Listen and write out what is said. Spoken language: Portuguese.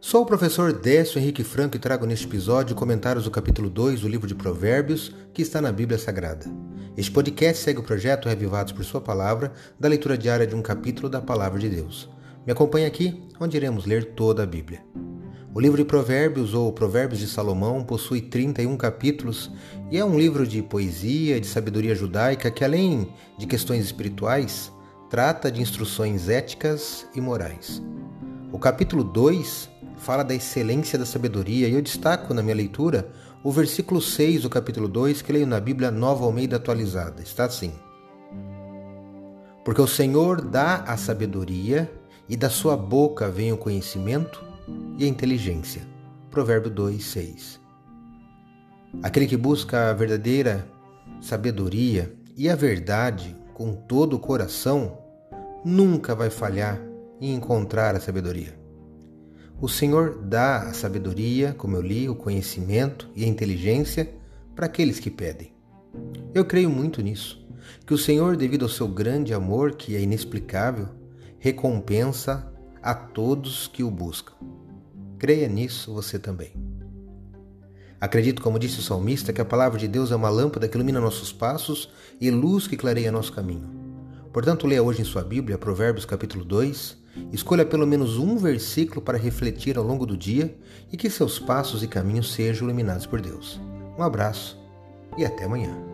Sou o professor Décio Henrique Franco e trago neste episódio comentários do capítulo 2 do livro de Provérbios, que está na Bíblia Sagrada. Este podcast segue o projeto Revivados por Sua Palavra, da leitura diária de um capítulo da Palavra de Deus. Me acompanhe aqui, onde iremos ler toda a Bíblia. O livro de Provérbios, ou Provérbios de Salomão, possui 31 capítulos e é um livro de poesia, de sabedoria judaica que, além de questões espirituais, trata de instruções éticas e morais. O capítulo 2 fala da excelência da sabedoria, e eu destaco na minha leitura o versículo 6 do capítulo 2 que leio na Bíblia Nova Almeida atualizada. Está assim: Porque o Senhor dá a sabedoria, e da sua boca vem o conhecimento e a inteligência. Provérbio 2, 6. Aquele que busca a verdadeira sabedoria e a verdade com todo o coração nunca vai falhar em encontrar a sabedoria. O Senhor dá a sabedoria, como eu li, o conhecimento e a inteligência para aqueles que pedem. Eu creio muito nisso, que o Senhor, devido ao seu grande amor, que é inexplicável, recompensa a todos que o buscam. Creia nisso você também. Acredito, como disse o salmista, que a palavra de Deus é uma lâmpada que ilumina nossos passos e luz que clareia nosso caminho. Portanto, leia hoje em sua Bíblia Provérbios capítulo 2, Escolha pelo menos um versículo para refletir ao longo do dia e que seus passos e caminhos sejam iluminados por Deus. Um abraço e até amanhã.